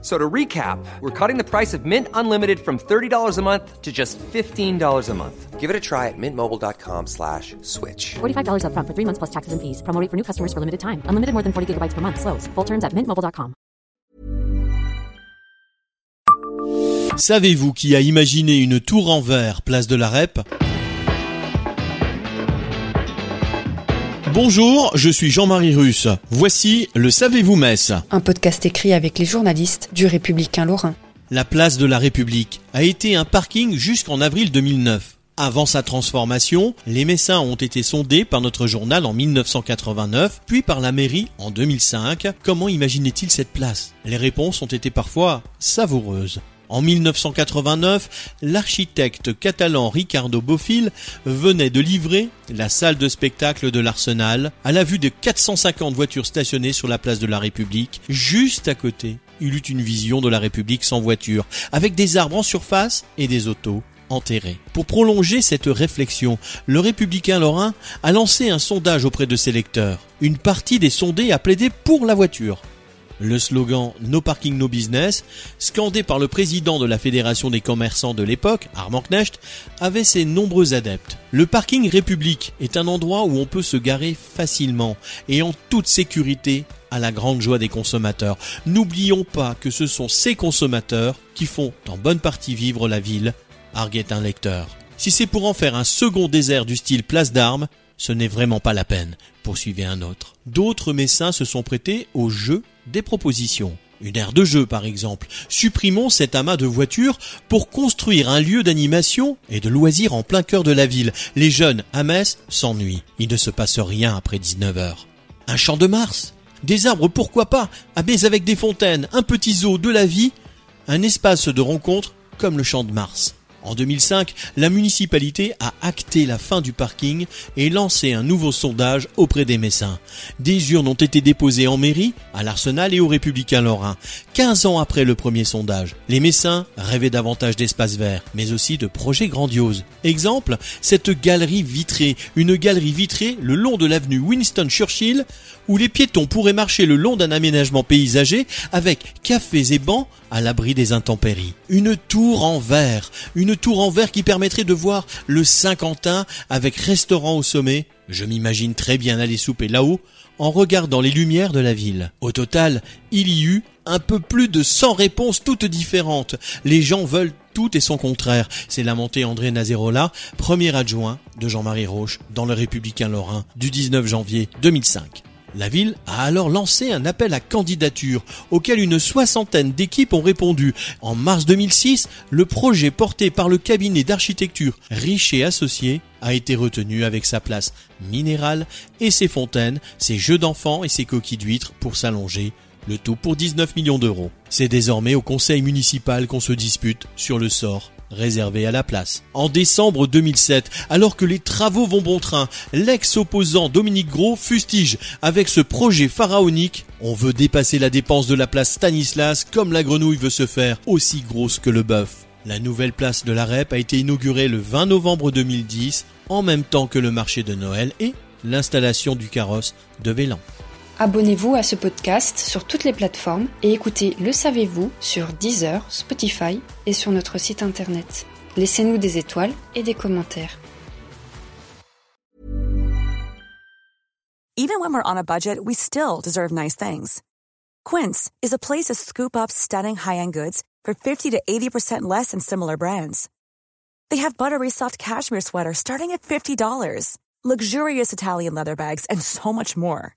So to recap, we're cutting the price of Mint Unlimited from $30 a month to just $15 a month. Give it a try at mintmobile.com slash switch. $45 upfront for three months plus taxes and fees. Promo rate for new customers for limited time. Unlimited more than 40 gigabytes per month. Slows. Full terms at mintmobile.com. Savez-vous qui a imaginé une tour en verre place de la Rep? Bonjour, je suis Jean-Marie Russe. Voici le Savez-vous Metz Un podcast écrit avec les journalistes du Républicain Lorrain. La place de la République a été un parking jusqu'en avril 2009. Avant sa transformation, les Messins ont été sondés par notre journal en 1989, puis par la mairie en 2005. Comment imaginait-il cette place? Les réponses ont été parfois savoureuses. En 1989, l'architecte catalan Ricardo Bofill venait de livrer la salle de spectacle de l'Arsenal à la vue de 450 voitures stationnées sur la place de la République, juste à côté. Il eut une vision de la République sans voiture, avec des arbres en surface et des autos enterrés. Pour prolonger cette réflexion, le républicain lorrain a lancé un sondage auprès de ses lecteurs. Une partie des sondés a plaidé pour la voiture. Le slogan No Parking No Business, scandé par le président de la Fédération des commerçants de l'époque, Armand Knecht, avait ses nombreux adeptes. Le parking République est un endroit où on peut se garer facilement et en toute sécurité à la grande joie des consommateurs. N'oublions pas que ce sont ces consommateurs qui font en bonne partie vivre la ville, arguait un lecteur. Si c'est pour en faire un second désert du style place d'armes, ce n'est vraiment pas la peine, poursuivait un autre. D'autres messins se sont prêtés au jeu des propositions. Une aire de jeu par exemple. Supprimons cet amas de voitures pour construire un lieu d'animation et de loisirs en plein cœur de la ville. Les jeunes à Metz s'ennuient. Il ne se passe rien après 19 heures. Un champ de Mars? Des arbres pourquoi pas? Mais avec des fontaines, un petit zoo, de la vie, un espace de rencontre comme le champ de Mars. En 2005, la municipalité a acté la fin du parking et lancé un nouveau sondage auprès des Messins. Des urnes ont été déposées en mairie, à l'Arsenal et aux Républicains Lorrains. 15 ans après le premier sondage, les Messins rêvaient davantage d'espaces verts, mais aussi de projets grandioses. Exemple, cette galerie vitrée, une galerie vitrée le long de l'avenue Winston Churchill, où les piétons pourraient marcher le long d'un aménagement paysager avec cafés et bancs à l'abri des intempéries. Une tour en verre, une tour en verre qui permettrait de voir le Saint-Quentin avec restaurant au sommet. Je m'imagine très bien aller souper là-haut en regardant les lumières de la ville. Au total, il y eut un peu plus de 100 réponses toutes différentes. Les gens veulent tout et son contraire. C'est lamenté André Nazerola, premier adjoint de Jean-Marie Roche dans le Républicain Lorrain du 19 janvier 2005. La ville a alors lancé un appel à candidature auquel une soixantaine d'équipes ont répondu. En mars 2006, le projet porté par le cabinet d'architecture Richer Associés a été retenu avec sa place minérale et ses fontaines, ses jeux d'enfants et ses coquilles d'huîtres pour s'allonger, le tout pour 19 millions d'euros. C'est désormais au conseil municipal qu'on se dispute sur le sort réservé à la place. En décembre 2007, alors que les travaux vont bon train, l'ex-opposant Dominique Gros fustige avec ce projet pharaonique on veut dépasser la dépense de la place Stanislas comme la grenouille veut se faire aussi grosse que le bœuf. La nouvelle place de la REP a été inaugurée le 20 novembre 2010, en même temps que le marché de Noël et l'installation du carrosse de Vélan. Abonnez-vous à ce podcast sur toutes les plateformes et écoutez Le Savez-vous sur Deezer, Spotify et sur notre site internet. Laissez-nous des étoiles et des commentaires. Even when we're on a budget, we still deserve nice things. Quince is a place to scoop up stunning high-end goods for 50 to 80% less than similar brands. They have buttery soft cashmere sweaters starting at $50, luxurious Italian leather bags, and so much more.